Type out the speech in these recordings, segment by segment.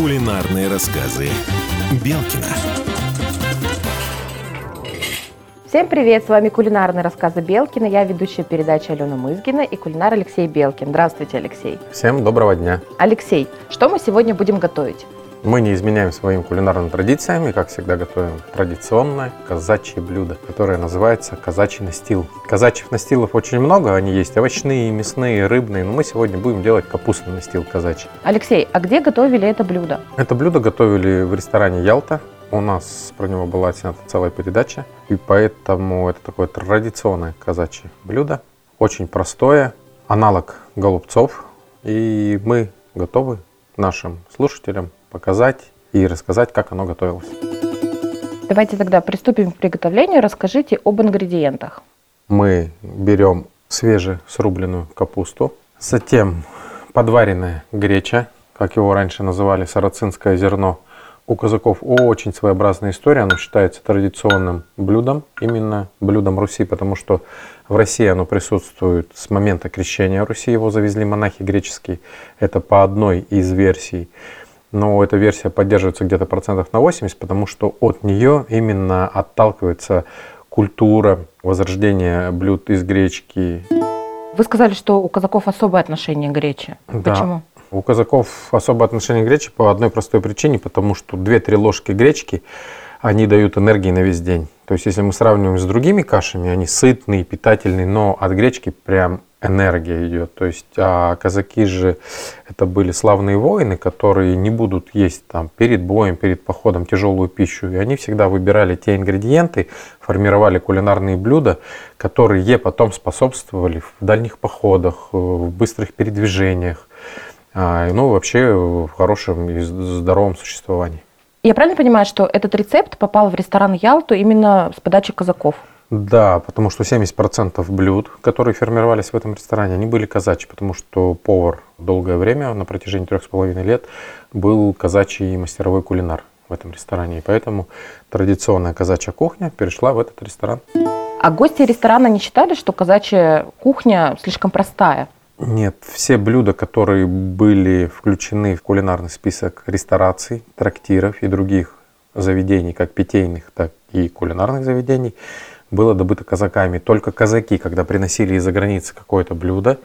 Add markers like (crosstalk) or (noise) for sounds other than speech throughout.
Кулинарные рассказы Белкина. Всем привет! С вами кулинарные рассказы Белкина. Я ведущая передачи Алена Мызгина и кулинар Алексей Белкин. Здравствуйте, Алексей. Всем доброго дня. Алексей, что мы сегодня будем готовить? Мы не изменяем своим кулинарным традициям и, как всегда, готовим традиционное казачье блюдо, которое называется казачий настил. Казачьих настилов очень много, они есть овощные, мясные, рыбные, но мы сегодня будем делать капустный настил казачий. Алексей, а где готовили это блюдо? Это блюдо готовили в ресторане «Ялта». У нас про него была снята целая передача, и поэтому это такое традиционное казачье блюдо, очень простое, аналог голубцов, и мы готовы нашим слушателям показать и рассказать, как оно готовилось. Давайте тогда приступим к приготовлению. Расскажите об ингредиентах. Мы берем свежесрубленную капусту, затем подваренная греча, как его раньше называли, сарацинское зерно. У казаков очень своеобразная история, оно считается традиционным блюдом, именно блюдом Руси, потому что в России оно присутствует с момента крещения Руси, его завезли монахи греческие, это по одной из версий но эта версия поддерживается где-то процентов на 80, потому что от нее именно отталкивается культура возрождения блюд из гречки. Вы сказали, что у казаков особое отношение к гречи. Да. Почему? У казаков особое отношение к гречи по одной простой причине, потому что 2-3 ложки гречки, они дают энергии на весь день. То есть, если мы сравниваем с другими кашами, они сытные, питательные, но от гречки прям энергия идет. То есть, а казаки же это были славные воины, которые не будут есть там перед боем, перед походом тяжелую пищу. И они всегда выбирали те ингредиенты, формировали кулинарные блюда, которые потом способствовали в дальних походах, в быстрых передвижениях, а, ну вообще в хорошем и здоровом существовании. Я правильно понимаю, что этот рецепт попал в ресторан Ялту именно с подачи казаков? Да, потому что 70% блюд, которые формировались в этом ресторане, они были казачьи, потому что повар долгое время, на протяжении трех с половиной лет, был казачий мастеровой кулинар в этом ресторане. И поэтому традиционная казачья кухня перешла в этот ресторан. А гости ресторана не считали, что казачья кухня слишком простая? Нет, все блюда, которые были включены в кулинарный список рестораций, трактиров и других заведений, как питейных, так и кулинарных заведений, было добыто казаками. Только казаки, когда приносили из-за границы какое-то блюдо,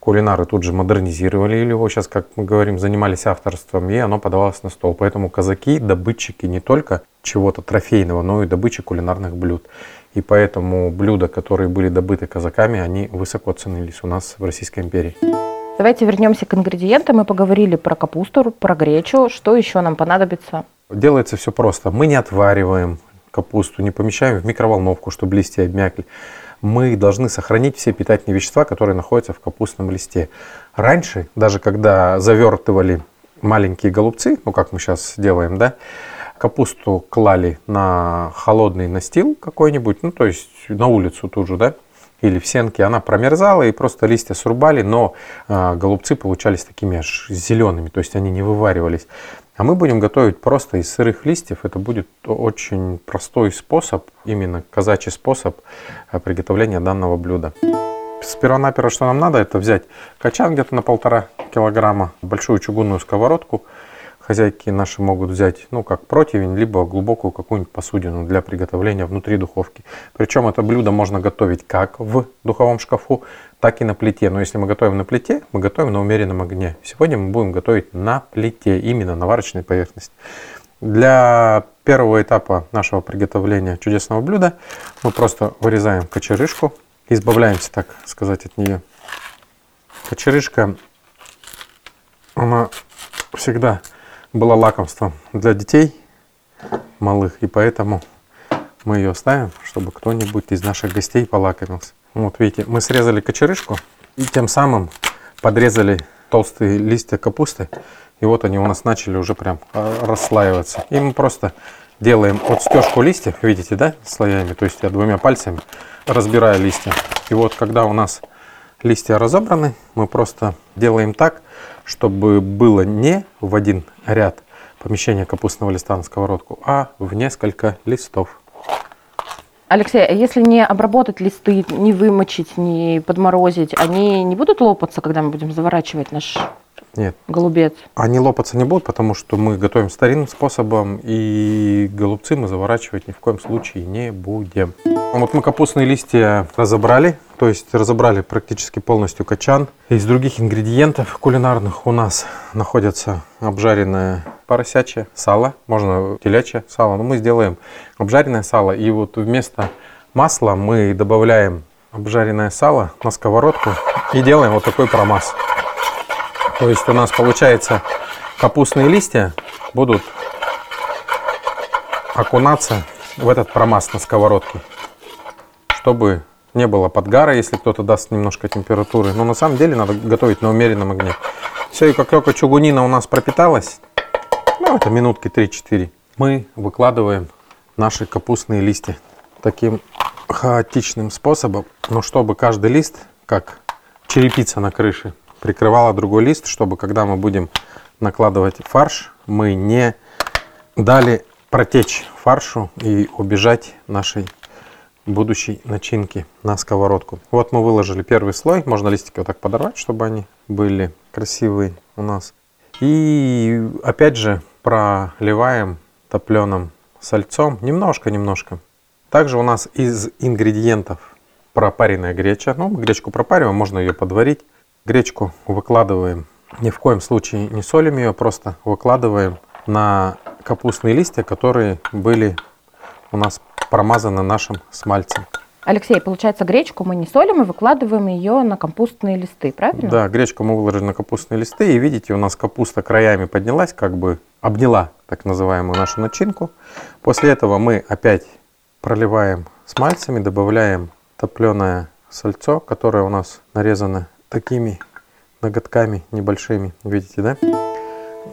кулинары тут же модернизировали его, сейчас, как мы говорим, занимались авторством, и оно подавалось на стол. Поэтому казаки – добытчики не только чего-то трофейного, но и добычи кулинарных блюд. И поэтому блюда, которые были добыты казаками, они высоко ценились у нас в Российской империи. Давайте вернемся к ингредиентам. Мы поговорили про капусту, про гречу. Что еще нам понадобится? Делается все просто. Мы не отвариваем капусту, не помещаем в микроволновку, чтобы листья обмякли. Мы должны сохранить все питательные вещества, которые находятся в капустном листе. Раньше, даже когда завертывали маленькие голубцы, ну как мы сейчас делаем, да, капусту клали на холодный настил какой-нибудь, ну то есть на улицу тут же, да, или в сенке, она промерзала и просто листья срубали, но э, голубцы получались такими аж зелеными, то есть они не вываривались. А мы будем готовить просто из сырых листьев. Это будет очень простой способ, именно казачий способ э, приготовления данного блюда. Сперва-наперво, что нам надо, это взять качан где-то на полтора килограмма, большую чугунную сковородку. Хозяйки наши могут взять, ну, как противень, либо глубокую какую-нибудь посудину для приготовления внутри духовки. Причем это блюдо можно готовить как в духовом шкафу, так и на плите. Но если мы готовим на плите, мы готовим на умеренном огне. Сегодня мы будем готовить на плите, именно на варочной поверхности. Для первого этапа нашего приготовления чудесного блюда мы просто вырезаем кочерышку, избавляемся, так сказать, от нее. Кочерышка, она всегда была лакомством для детей малых, и поэтому мы ее ставим, чтобы кто-нибудь из наших гостей полакомился. Вот видите, мы срезали кочерышку и тем самым подрезали толстые листья капусты. И вот они у нас начали уже прям а, расслаиваться. И мы просто делаем вот стежку листьев, видите, да, слоями. То есть я двумя пальцами разбираю листья. И вот когда у нас листья разобраны, мы просто делаем так, чтобы было не в один ряд помещение капустного листа на сковородку, а в несколько листов. Алексей, а если не обработать листы, не вымочить, не подморозить, они не будут лопаться, когда мы будем заворачивать наш Нет. Голубец. Они лопаться не будут, потому что мы готовим старинным способом, и голубцы мы заворачивать ни в коем случае не будем. Вот мы капустные листья разобрали, то есть разобрали практически полностью качан. Из других ингредиентов кулинарных у нас находятся обжаренное поросячье сало, можно телячье сало, но мы сделаем обжаренное сало. И вот вместо масла мы добавляем обжаренное сало на сковородку и делаем вот такой промаз. То есть у нас получается капустные листья будут окунаться в этот промаз на сковородке, чтобы не было подгара, если кто-то даст немножко температуры. Но на самом деле надо готовить на умеренном огне. Все, и как только чугунина у нас пропиталась, ну это минутки 3-4, мы выкладываем наши капустные листья таким хаотичным способом, но чтобы каждый лист, как черепица на крыше, прикрывала другой лист, чтобы когда мы будем накладывать фарш, мы не дали протечь фаршу и убежать нашей будущей начинки на сковородку. Вот мы выложили первый слой. Можно листики вот так подорвать, чтобы они были красивые у нас. И опять же проливаем топленым сальцом немножко-немножко. Также у нас из ингредиентов пропаренная греча. Ну, гречку пропариваем, можно ее подварить. Гречку выкладываем, ни в коем случае не солим ее, просто выкладываем на капустные листья, которые были у нас промазаны нашим смальцем. Алексей, получается, гречку мы не солим и выкладываем ее на капустные листы, правильно? Да, гречку мы выложили на капустные листы, и видите, у нас капуста краями поднялась, как бы обняла так называемую нашу начинку. После этого мы опять проливаем смальцами, добавляем топленое сальцо, которое у нас нарезано такими ноготками небольшими, видите, да?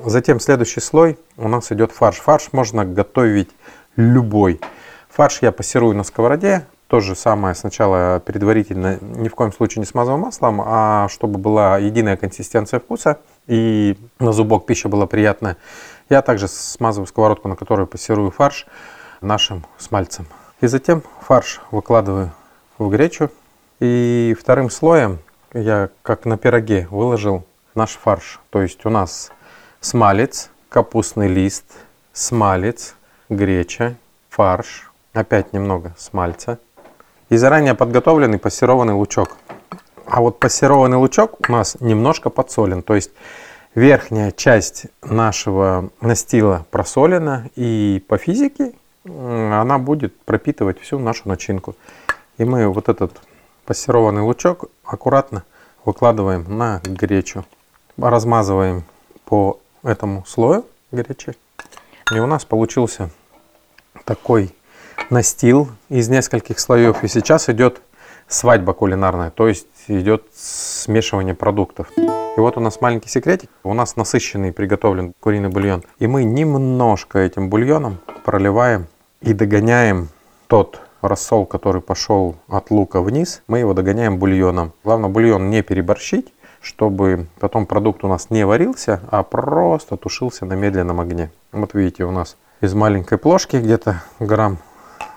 Затем следующий слой у нас идет фарш. Фарш можно готовить любой. Фарш я пассерую на сковороде. То же самое сначала предварительно ни в коем случае не смазываю маслом, а чтобы была единая консистенция вкуса и на зубок пища была приятная. Я также смазываю сковородку, на которой пассерую фарш нашим смальцем. И затем фарш выкладываю в гречу. И вторым слоем я как на пироге выложил наш фарш. То есть у нас смалец, капустный лист, смалец, греча, фарш, опять немного смальца и заранее подготовленный пассерованный лучок. А вот пассерованный лучок у нас немножко подсолен, то есть верхняя часть нашего настила просолена и по физике она будет пропитывать всю нашу начинку. И мы вот этот пассерованный лучок аккуратно выкладываем на гречу. Размазываем по этому слою гречи. И у нас получился такой настил из нескольких слоев. И сейчас идет свадьба кулинарная, то есть идет смешивание продуктов. И вот у нас маленький секретик. У нас насыщенный приготовлен куриный бульон. И мы немножко этим бульоном проливаем и догоняем тот рассол, который пошел от лука вниз, мы его догоняем бульоном. Главное бульон не переборщить, чтобы потом продукт у нас не варился, а просто тушился на медленном огне. Вот видите, у нас из маленькой плошки где-то грамм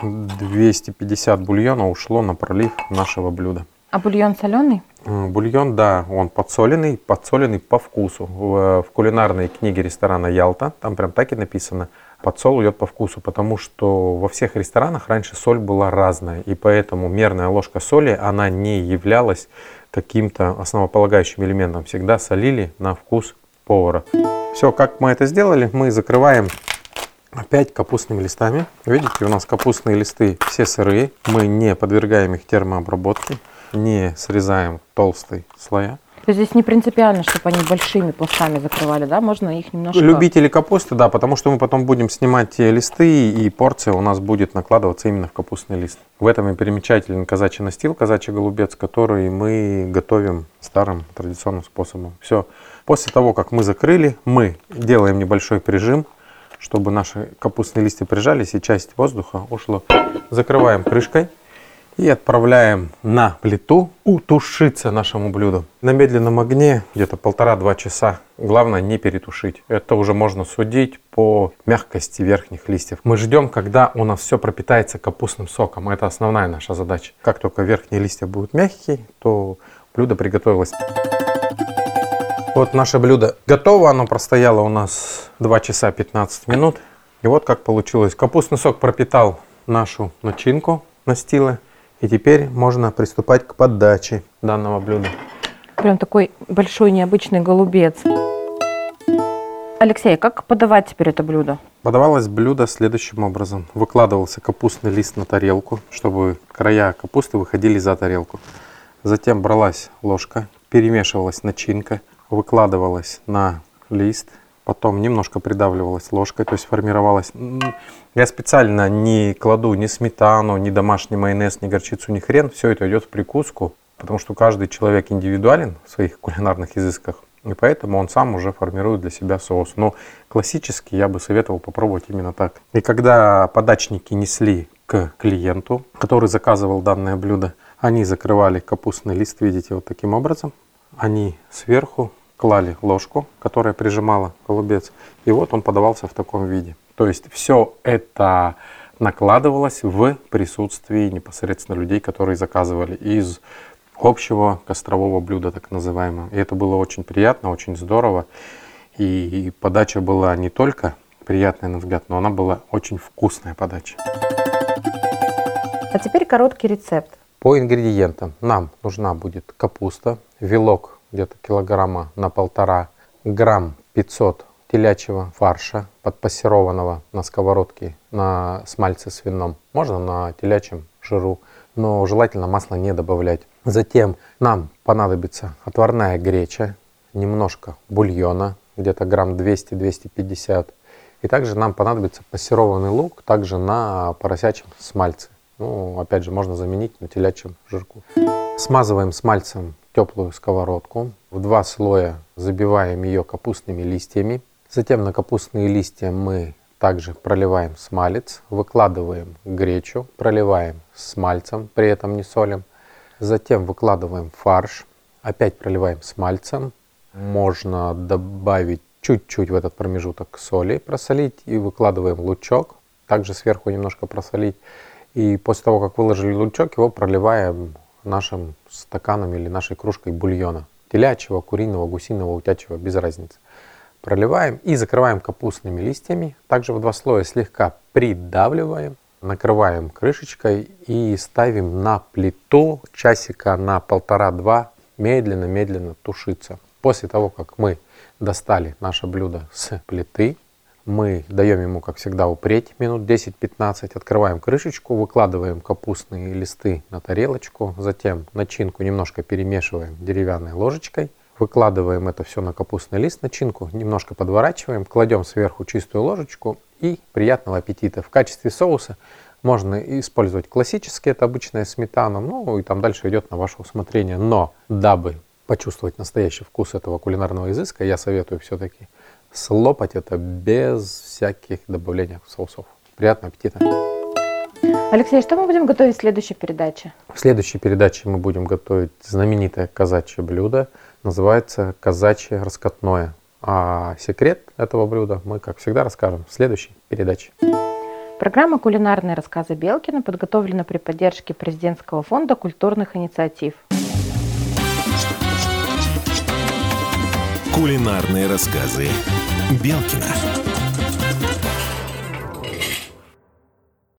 250 бульона ушло на пролив нашего блюда. А бульон соленый? Бульон, да, он подсоленный, подсоленный по вкусу. В, в кулинарной книге ресторана Ялта, там прям так и написано – подсол идет по вкусу, потому что во всех ресторанах раньше соль была разная, и поэтому мерная ложка соли, она не являлась каким-то основополагающим элементом. Всегда солили на вкус повара. Все, как мы это сделали, мы закрываем опять капустными листами. Видите, у нас капустные листы все сырые, мы не подвергаем их термообработке, не срезаем толстые слоя. То есть здесь не принципиально, чтобы они большими пластами закрывали, да? Можно их немножко... Любители капусты, да, потому что мы потом будем снимать листы, и порция у нас будет накладываться именно в капустный лист. В этом и примечателен казачий настил, казачий голубец, который мы готовим старым традиционным способом. Все. После того, как мы закрыли, мы делаем небольшой прижим, чтобы наши капустные листья прижались и часть воздуха ушла. Закрываем крышкой и отправляем на плиту утушиться нашему блюду. На медленном огне где-то полтора-два часа. Главное не перетушить. Это уже можно судить по мягкости верхних листьев. Мы ждем, когда у нас все пропитается капустным соком. Это основная наша задача. Как только верхние листья будут мягкие, то блюдо приготовилось. Вот наше блюдо готово, оно простояло у нас 2 часа 15 минут. И вот как получилось. Капустный сок пропитал нашу начинку настила. И теперь можно приступать к подаче данного блюда. Прям такой большой необычный голубец. Алексей, как подавать теперь это блюдо? Подавалось блюдо следующим образом. Выкладывался капустный лист на тарелку, чтобы края капусты выходили за тарелку. Затем бралась ложка, перемешивалась начинка, выкладывалась на лист, потом немножко придавливалась ложкой, то есть формировалась. Я специально не кладу ни сметану, ни домашний майонез, ни горчицу, ни хрен. Все это идет в прикуску, потому что каждый человек индивидуален в своих (laughs) кулинарных изысках. И поэтому он сам уже формирует для себя соус. Но классически я бы советовал попробовать именно так. И когда подачники несли к клиенту, который заказывал данное блюдо, они закрывали капустный лист, видите, вот таким образом. Они сверху клали ложку, которая прижимала голубец, и вот он подавался в таком виде. То есть все это накладывалось в присутствии непосредственно людей, которые заказывали из общего кострового блюда, так называемого. И это было очень приятно, очень здорово. И подача была не только приятная на взгляд, но она была очень вкусная подача. А теперь короткий рецепт. По ингредиентам нам нужна будет капуста, вилок где-то килограмма на полтора, грамм 500 телячьего фарша, подпассерованного на сковородке на смальце свином. Можно на телячьем жиру, но желательно масло не добавлять. Затем нам понадобится отварная греча, немножко бульона, где-то грамм 200-250. И также нам понадобится пассерованный лук, также на поросячьем смальце. Ну, опять же, можно заменить на телячьем жирку. Смазываем смальцем теплую сковородку. В два слоя забиваем ее капустными листьями. Затем на капустные листья мы также проливаем смалец, выкладываем гречу, проливаем смальцем, при этом не солим. Затем выкладываем фарш, опять проливаем смальцем. Можно добавить чуть-чуть в этот промежуток соли, просолить и выкладываем лучок. Также сверху немножко просолить. И после того, как выложили лучок, его проливаем нашим стаканом или нашей кружкой бульона. Телячьего, куриного, гусиного, утячего, без разницы. Проливаем и закрываем капустными листьями. Также в два слоя слегка придавливаем. Накрываем крышечкой и ставим на плиту часика на полтора-два медленно-медленно тушиться. После того, как мы достали наше блюдо с плиты, мы даем ему, как всегда, упреть минут 10-15, открываем крышечку, выкладываем капустные листы на тарелочку, затем начинку немножко перемешиваем деревянной ложечкой, выкладываем это все на капустный лист, начинку немножко подворачиваем, кладем сверху чистую ложечку и приятного аппетита. В качестве соуса можно использовать классический, это обычная сметана, ну и там дальше идет на ваше усмотрение. Но дабы почувствовать настоящий вкус этого кулинарного изыска, я советую все-таки слопать это без всяких добавлений соусов. Приятного аппетита! Алексей, что мы будем готовить в следующей передаче? В следующей передаче мы будем готовить знаменитое казачье блюдо. Называется казачье раскатное. А секрет этого блюда мы, как всегда, расскажем в следующей передаче. Программа «Кулинарные рассказы Белкина» подготовлена при поддержке Президентского фонда культурных инициатив. Кулинарные рассказы Белкина.